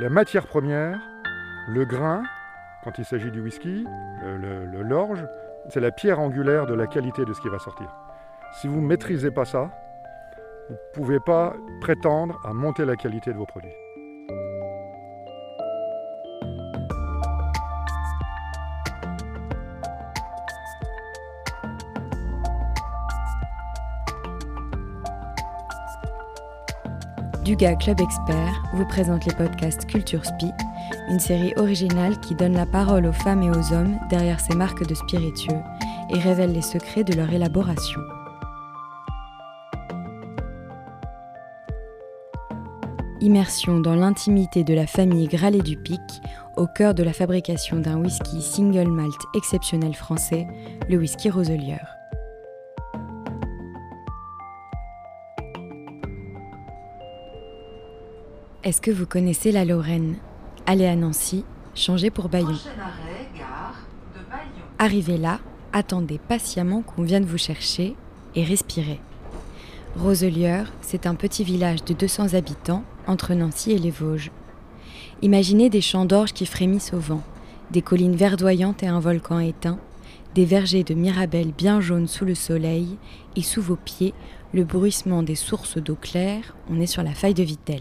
La matière première, le grain, quand il s'agit du whisky, le, l'orge, c'est la pierre angulaire de la qualité de ce qui va sortir. Si vous ne maîtrisez pas ça, vous ne pouvez pas prétendre à monter la qualité de vos produits. Duga Club Expert vous présente les podcasts Culture Spi, une série originale qui donne la parole aux femmes et aux hommes derrière ces marques de spiritueux et révèle les secrets de leur élaboration. Immersion dans l'intimité de la famille Gralet du Pic, au cœur de la fabrication d'un whisky single malt exceptionnel français, le whisky Roselier. Est-ce que vous connaissez la Lorraine? Allez à Nancy, changez pour Bayon. Arrivez là, attendez patiemment qu'on vienne vous chercher et respirez. Roselieur, c'est un petit village de 200 habitants entre Nancy et les Vosges. Imaginez des champs d'orge qui frémissent au vent, des collines verdoyantes et un volcan éteint, des vergers de mirabelles bien jaunes sous le soleil, et sous vos pieds, le bruissement des sources d'eau claire, on est sur la faille de Vitel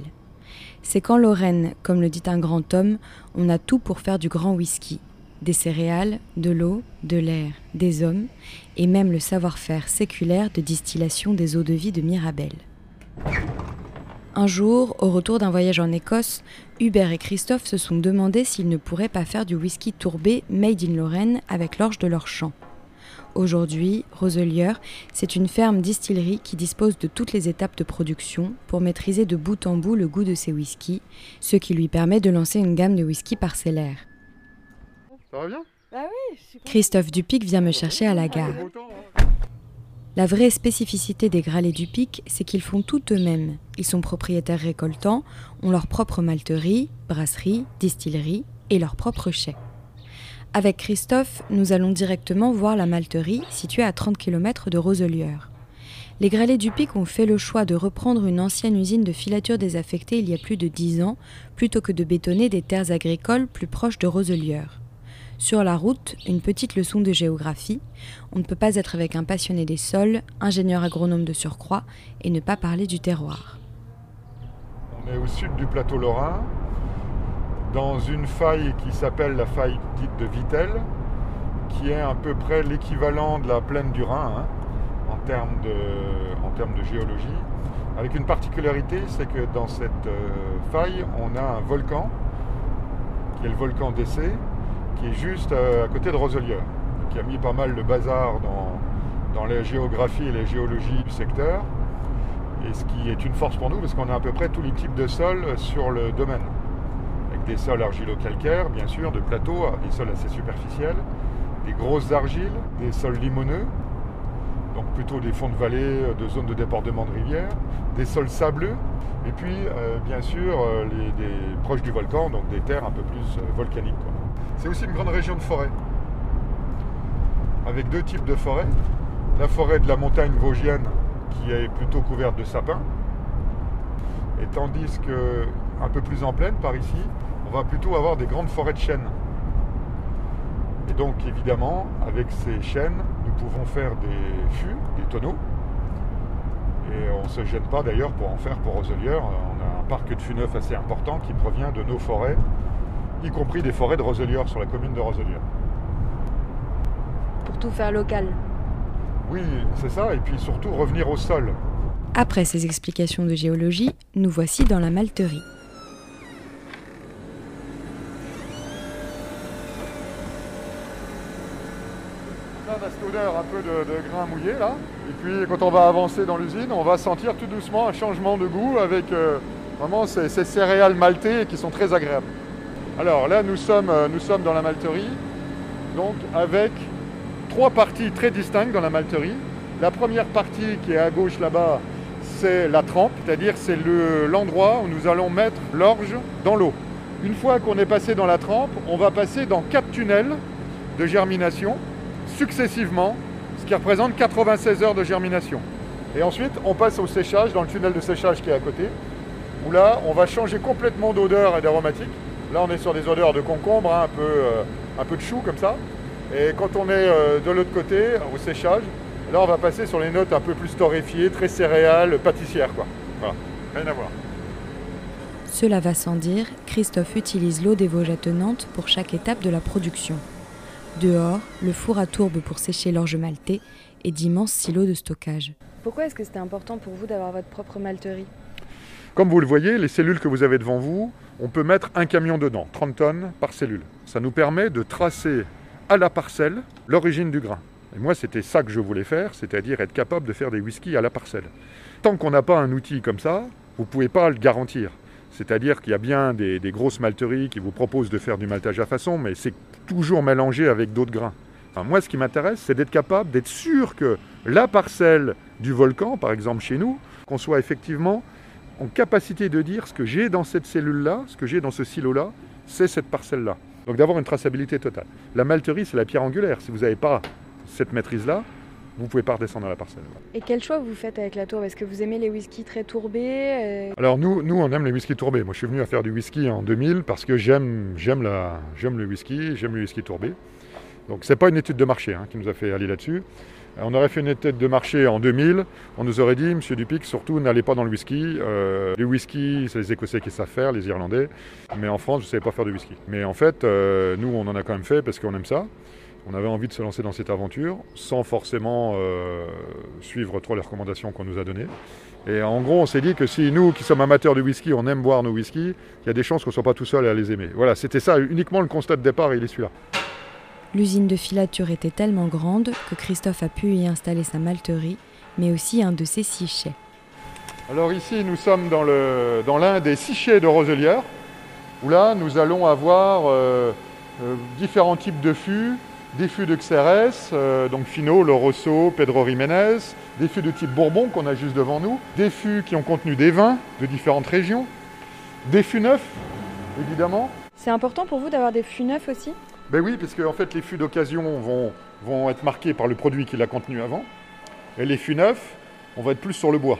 c'est qu'en Lorraine, comme le dit un grand homme, on a tout pour faire du grand whisky. Des céréales, de l'eau, de l'air, des hommes, et même le savoir-faire séculaire de distillation des eaux de vie de Mirabel. Un jour, au retour d'un voyage en Écosse, Hubert et Christophe se sont demandé s'ils ne pourraient pas faire du whisky tourbé made in Lorraine avec l'orge de leur champ. Aujourd'hui, Roselier, c'est une ferme distillerie qui dispose de toutes les étapes de production pour maîtriser de bout en bout le goût de ses whiskies, ce qui lui permet de lancer une gamme de whisky parcellaire. Ça va bien? Bah Christophe Dupic vient me chercher à la gare. La vraie spécificité des Gralets du Pic, c'est qu'ils font tout eux-mêmes. Ils sont propriétaires récoltants, ont leur propre malterie, brasserie, distillerie et leur propre chai. Avec Christophe, nous allons directement voir la malterie située à 30 km de Roselier. Les Gralets du Pic ont fait le choix de reprendre une ancienne usine de filature désaffectée il y a plus de 10 ans, plutôt que de bétonner des terres agricoles plus proches de Roselier. Sur la route, une petite leçon de géographie. On ne peut pas être avec un passionné des sols, ingénieur agronome de surcroît, et ne pas parler du terroir. On est au sud du plateau lorrain, dans une faille qui s'appelle la faille dite de Vitel, qui est à peu près l'équivalent de la plaine du Rhin hein, en, termes de, géologie. Avec une particularité, c'est que dans cette euh, faille, on a un volcan, qui est le volcan d'Essai, qui est juste euh, à côté de Roselier, qui a mis pas mal de bazar dans, dans la géographie et la géologie du secteur. Et ce qui est une force pour nous, parce qu'on a à peu près tous les types de sols sur le domaine des sols argilo-calcaires, bien sûr, de plateaux, des sols assez superficiels, des grosses argiles, des sols limoneux, donc plutôt des fonds de vallée, de zones de débordement de rivières, des sols sableux, et puis euh, bien sûr euh, les, des, proches du volcan, donc des terres un peu plus euh, volcaniques. C'est aussi une grande région de forêt, avec deux types de forêts. La forêt de la montagne vosgienne qui est plutôt couverte de sapins, et tandis que un peu plus en plaine par ici, on va plutôt avoir des grandes forêts de chênes. Et donc évidemment, avec ces chênes, nous pouvons faire des fûts, des tonneaux. Et on ne se gêne pas d'ailleurs pour en faire pour Roselier. On a un parc de fûts neufs assez important qui provient de nos forêts, y compris des forêts de Roselier sur la commune de Roselier. Pour tout faire local. Oui, c'est ça, et puis surtout revenir au sol. Après ces explications de géologie, nous voici dans la malterie. Cette odeur un peu de, grain mouillé là. Et puis quand on va avancer dans l'usine, on va sentir tout doucement un changement de goût avec euh, vraiment ces, céréales maltées qui sont très agréables. Alors là, nous sommes, euh, nous sommes dans la malterie, donc avec trois parties très distinctes dans la malterie. La première partie qui est à gauche là-bas, c'est la trempe, c'est-à-dire c'est l'endroit où nous allons mettre l'orge dans l'eau. Une fois qu'on est passé dans la trempe, on va passer dans quatre tunnels de germination successivement, ce qui représente 96 heures de germination. Et ensuite, on passe au séchage, dans le tunnel de séchage qui est à côté. où là, on va changer complètement d'odeur et d'aromatique. Là, on est sur des odeurs de concombre, hein, un, peu, euh, un peu de chou comme ça. Et quand on est euh, de l'autre côté, au séchage, là, on va passer sur les notes un peu plus torréfiées, très céréales, pâtissières, quoi. Voilà, rien à voir. Cela va sans dire, Christophe utilise l'eau des Vosges attenantes pour chaque étape de la production. Dehors, le four à tourbe pour sécher l'orge maltais et d'immenses silos de stockage. Pourquoi est-ce que c'était important pour vous d'avoir votre propre malterie? Comme vous le voyez, les cellules que vous avez devant vous, on peut mettre un camion dedans, 30 tonnes par cellule. Ça nous permet de tracer à la parcelle l'origine du grain. Et moi, c'était ça que je voulais faire, c'est-à-dire être capable de faire des whiskies à la parcelle. Tant qu'on n'a pas un outil comme ça, vous ne pouvez pas le garantir. C'est-à-dire qu'il y a bien des, des, grosses malteries qui vous proposent de faire du maltage à façon, mais c'est toujours mélangé avec d'autres grains. Moi, ce qui m'intéresse, c'est d'être capable, d'être sûr que la parcelle du volcan, par exemple chez nous, qu'on soit effectivement en capacité de dire ce que j'ai dans cette cellule-là, ce que j'ai dans ce silo-là, c'est cette parcelle-là. Donc d'avoir une traçabilité totale. La malterie, c'est la pierre angulaire. Si vous n'avez pas cette maîtrise-là, vous ne pouvez pas redescendre à la parcelle. Et quel choix vous faites avec la tourbe Est-ce que vous aimez les whiskies très tourbés Alors nous, nous, on aime les whiskies tourbés. Moi, je suis venu à faire du whisky en 2000 parce que j'aime, j'aime, la, j'aime le whisky, j'aime le whisky tourbé. Donc c'est pas une étude de marché hein, qui nous a fait aller là-dessus. On aurait fait une étude de marché en 2000, on nous aurait dit, Monsieur Dupic, surtout n'allez pas dans le whisky. Euh, les whisky, c'est les Écossais qui savent faire, les Irlandais. Mais en France, vous ne savez pas faire de whisky. Mais en fait, euh, nous, on en a quand même fait parce qu'on aime ça. On avait envie de se lancer dans cette aventure sans forcément euh, suivre trop les recommandations qu'on nous a données. Et en gros, on s'est dit que si nous, qui sommes amateurs du whisky, on aime boire nos whisky, il y a des chances qu'on ne soit pas tout seul à les aimer. Voilà, c'était ça uniquement le constat de départ et il est celui-là. L'usine de filature était tellement grande que Christophe a pu y installer sa malterie, mais aussi un de ses six chais. Alors ici, nous sommes dans l'un dans des six chais de Roselière, où là, nous allons avoir euh, euh, différents types de fûts, des fûts de Xérès, euh, donc Fino, Le Rosso, Pedro Jiménez, des fûts de type Bourbon qu'on a juste devant nous, des fûts qui ont contenu des vins de différentes régions, des fûts neufs, évidemment. C'est important pour vous d'avoir des fûts neufs aussi? Ben oui, parce que en fait, les fûts d'occasion vont, vont être marqués par le produit qu'il a contenu avant. Et les fûts neufs, on va être plus sur le bois.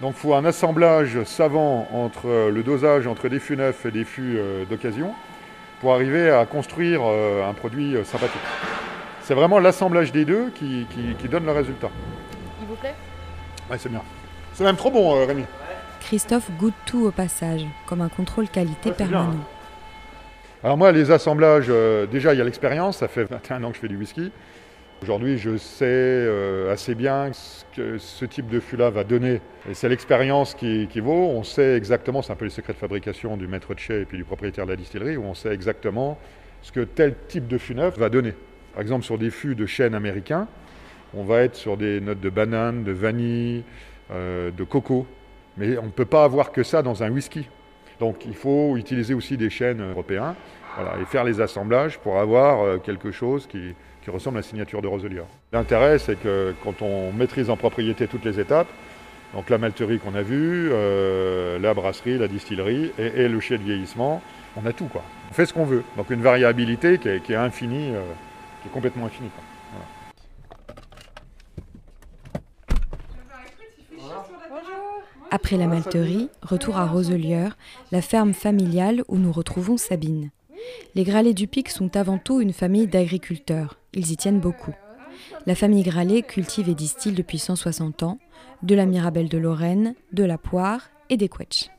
Donc il faut un assemblage savant entre le dosage entre des fûts neufs et des fûts d'occasion pour arriver à construire un produit sympathique. C'est vraiment l'assemblage des deux qui, qui, qui, donne le résultat. Il vous plaît? Oui, c'est bien. C'est même trop bon, Rémi. Christophe goûte tout au passage, comme un contrôle qualité ouais, permanent. Bien. Alors moi, les assemblages, euh, déjà, il y a l'expérience, ça fait 21 ans que je fais du whisky. Aujourd'hui, je sais euh, assez bien ce que ce type de fût-là va donner. Et c'est l'expérience qui, vaut. On sait exactement, c'est un peu les secrets de fabrication du maître de chez et puis du propriétaire de la distillerie, où on sait exactement ce que tel type de fût neuf va donner. Par exemple, sur des fûts de chêne américains, on va être sur des notes de banane, de vanille, euh, de coco. Mais on ne peut pas avoir que ça dans un whisky. Donc il faut utiliser aussi des chênes européens voilà, et faire les assemblages pour avoir euh, quelque chose qui, qui, ressemble à la signature de Roselier. L'intérêt, c'est que quand on maîtrise en propriété toutes les étapes, donc la malterie qu'on a vue, euh, la brasserie, la distillerie et, le chai de vieillissement, on a tout quoi. On fait ce qu'on veut. Donc une variabilité qui est, infinie, euh, qui est complètement infinie. Après la malterie, retour à Roselieur, la ferme familiale où nous retrouvons Sabine. Les Gralets du Pic sont avant tout une famille d'agriculteurs. Ils y tiennent beaucoup. La famille Gralet cultive et distille depuis 160 ans de la Mirabelle de Lorraine, de la poire et des quetchs.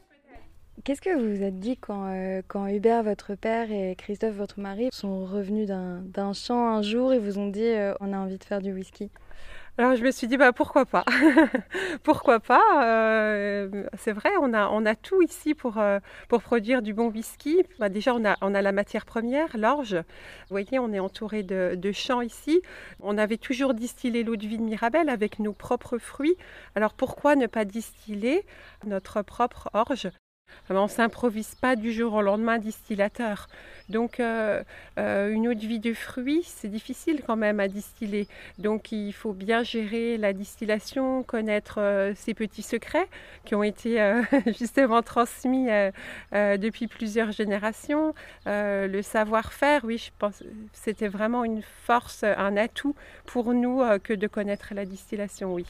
Qu'est-ce que vous vous êtes dit quand, euh, quand Hubert, votre père, et Christophe, votre mari, sont revenus d'un champ un jour et vous ont dit euh, on a envie de faire du whisky? Alors je me suis dit bah pourquoi pas, pourquoi pas? Euh, c'est vrai, on a on a tout ici pour euh, pour produire du bon whisky. Bah, déjà on a on a la matière première, l'orge. Vous voyez, on est entouré de, de champs ici. On avait toujours distillé l'eau de vie de Mirabelle avec nos propres fruits. Alors pourquoi ne pas distiller notre propre orge? On ne s'improvise pas du jour au lendemain distillateur. Donc euh, euh, une eau de vie de fruits, c'est difficile quand même à distiller. Donc il faut bien gérer la distillation, connaître euh, ces petits secrets qui ont été euh, justement transmis euh, euh, depuis plusieurs générations. le savoir-faire, oui, je pense c'était vraiment une force, un atout pour nous que de connaître la distillation, oui.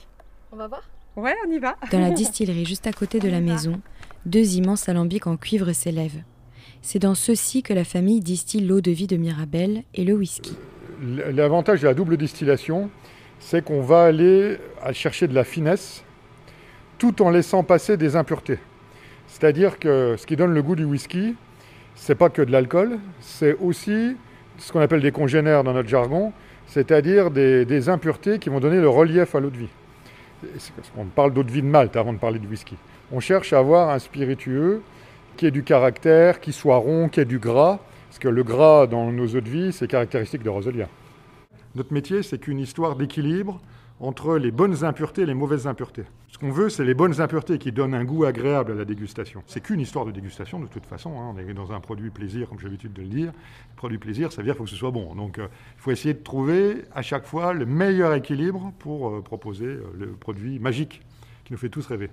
On va voir? Ouais, on y va. Dans la distillerie juste à côté de la maison, deux immenses alambics en cuivre s'élèvent. C'est dans ceux-ci que la famille distille l'eau de vie de Mirabelle et le whisky. L'avantage de la double distillation, c'est qu'on va aller chercher de la finesse tout en laissant passer des impuretés. C'est-à-dire que ce qui donne le goût du whisky, c'est pas que de l'alcool, c'est aussi ce qu'on appelle des congénères dans notre jargon, c'est-à-dire des, impuretés qui vont donner le relief à l'eau de vie. On parle d'eau de vie de Malte avant de parler de whisky. On cherche à avoir un spiritueux qui ait du caractère, qui soit rond, qui ait du gras, parce que le gras dans nos eaux de vie, c'est caractéristique de Roselier. Notre métier, c'est qu'une histoire d'équilibre entre les bonnes impuretés et les mauvaises impuretés. Ce qu'on veut, c'est les bonnes impuretés qui donnent un goût agréable à la dégustation. C'est qu'une histoire de dégustation de toute façon. Hein. On est dans un produit plaisir, comme j'ai l'habitude de le dire. produit plaisir, ça veut dire qu'il faut que ce soit bon. Donc euh, il faut essayer de trouver à chaque fois le meilleur équilibre pour euh, proposer euh, le produit magique qui nous fait tous rêver.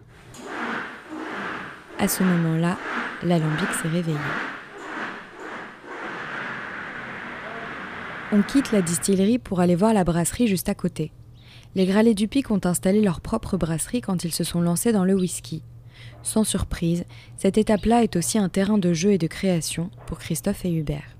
À ce moment-là, l'alambic s'est réveillé. On quitte la distillerie pour aller voir la brasserie juste à côté. Les Gralets du Pic ont installé leur propre brasserie quand ils se sont lancés dans le whisky. Sans surprise, cette étape-là est aussi un terrain de jeu et de création pour Christophe et Hubert.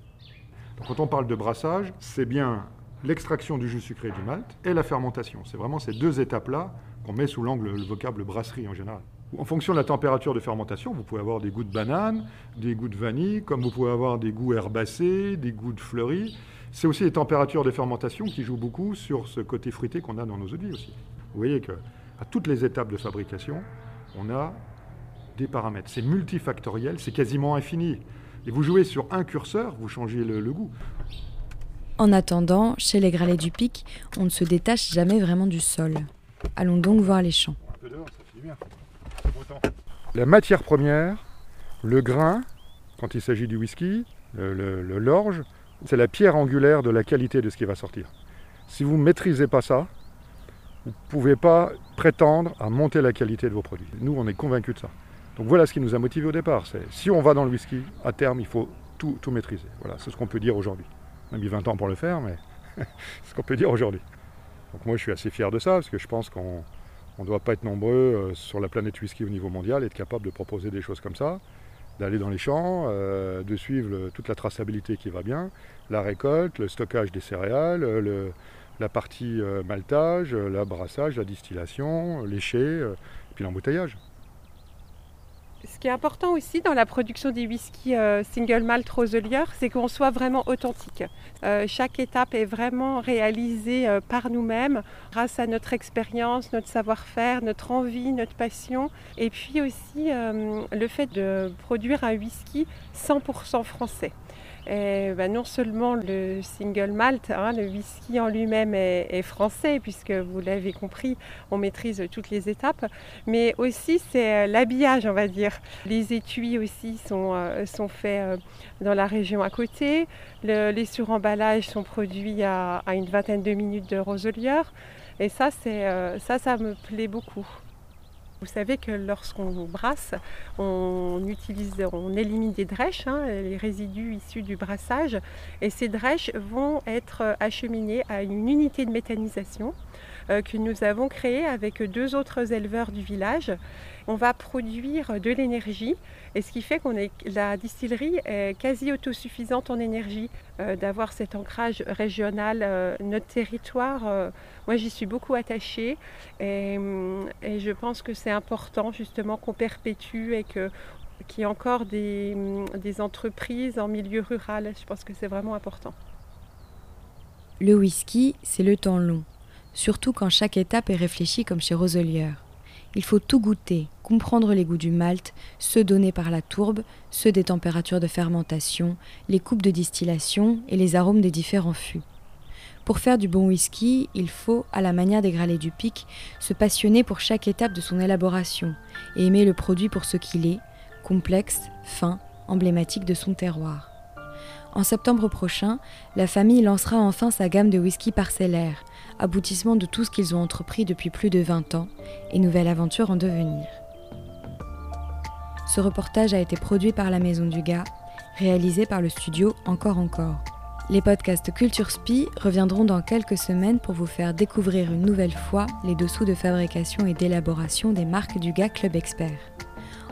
quand on parle de brassage, c'est bien l'extraction du jus sucré du malt et la fermentation. C'est vraiment ces deux étapes-là qu'on met sous l'angle le vocable brasserie en général. En fonction de la température de fermentation, vous pouvez avoir des goûts de banane, des goûts de vanille, comme vous pouvez avoir des goûts herbacés, des goûts de fleuris. C'est aussi les températures de fermentation qui jouent beaucoup sur ce côté fruité qu'on a dans nos eaux de vie aussi. Vous voyez qu'à toutes les étapes de fabrication, on a des paramètres. C'est multifactoriel, c'est quasiment infini. Et vous jouez sur un curseur, vous changez le, goût. En attendant, chez les Gralets du Pic, on ne se détache jamais vraiment du sol. Allons donc voir les champs. La matière première, le grain, quand il s'agit du whisky, l'orge, c'est la pierre angulaire de la qualité de ce qui va sortir. Si vous ne maîtrisez pas ça, vous ne pouvez pas prétendre à monter la qualité de vos produits. Nous, on est convaincus de ça. Donc voilà ce qui nous a motivés au départ. Si on va dans le whisky, à terme, il faut tout, tout maîtriser. Voilà, c'est ce qu'on peut dire aujourd'hui. On a mis 20 ans pour le faire, mais c'est ce qu'on peut dire aujourd'hui. Donc moi, je suis assez fier de ça, parce que je pense qu'on ne doit pas être nombreux euh, sur la planète whisky au niveau mondial être capable de proposer des choses comme ça d'aller dans les champs, euh, de suivre toute la traçabilité qui va bien, la récolte, le stockage des céréales, la partie euh, maltage, la brassage, la distillation, l'éché, euh, et puis l'embouteillage. Ce qui est important aussi dans la production des whiskies euh, single malt Roselier, c'est qu'on soit vraiment authentique. Euh, chaque étape est vraiment réalisée euh, par nous-mêmes, grâce à notre expérience, notre savoir-faire, notre envie, notre passion, et puis aussi le fait de produire un whisky 100% français. Et ben, non seulement le single malt, hein, le whisky en lui-même est, français, puisque vous l'avez compris, on maîtrise toutes les étapes, mais aussi c'est euh, l'habillage, on va dire. Les étuis aussi sont, euh, sont faits euh, dans la région à côté. les suremballages sont produits à, à, une vingtaine de minutes de Roselier. Et ça, ça, ça me plaît beaucoup. Vous savez que lorsqu'on brasse, on élimine des drèches, hein, les résidus issus du brassage, et ces drèches vont être acheminées à une unité de méthanisation que nous avons créée avec deux autres éleveurs du village. On va produire de l'énergie et ce qui fait qu'on est la distillerie est quasi autosuffisante en énergie, euh, d'avoir cet ancrage régional, euh, notre territoire. Euh, moi, j'y suis beaucoup attachée et, je pense que c'est important justement qu'on perpétue et qu'il y ait encore des, des entreprises en milieu rural. Je pense que c'est vraiment important. Le whisky, c'est le temps long, surtout quand chaque étape est réfléchie comme chez Roselier. Il faut tout goûter, comprendre les goûts du malt, ceux donnés par la tourbe, ceux des températures de fermentation, les coupes de distillation et les arômes des différents fûts. Pour faire du bon whisky, il faut, à la manière des Gralets du Pic, se passionner pour chaque étape de son élaboration et aimer le produit pour ce qu'il est, complexe, fin, emblématique de son terroir. En septembre prochain, la famille lancera enfin sa gamme de whisky parcellaire, aboutissement de tout ce qu'ils ont entrepris depuis plus de 20 ans et nouvelle aventure en devenir. Ce reportage a été produit par la Maison du Gars, réalisé par le studio Encore Encore. Les podcasts Culture Spi reviendront dans quelques semaines pour vous faire découvrir une nouvelle fois les dessous de fabrication et d'élaboration des marques du GA Club Expert.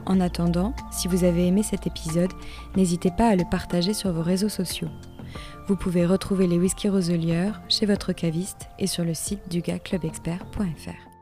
En attendant, si vous avez aimé cet épisode, n'hésitez pas à le partager sur vos réseaux sociaux. Vous pouvez retrouver les whisky roseliers chez votre caviste et sur le site du gaclubexpert.fr.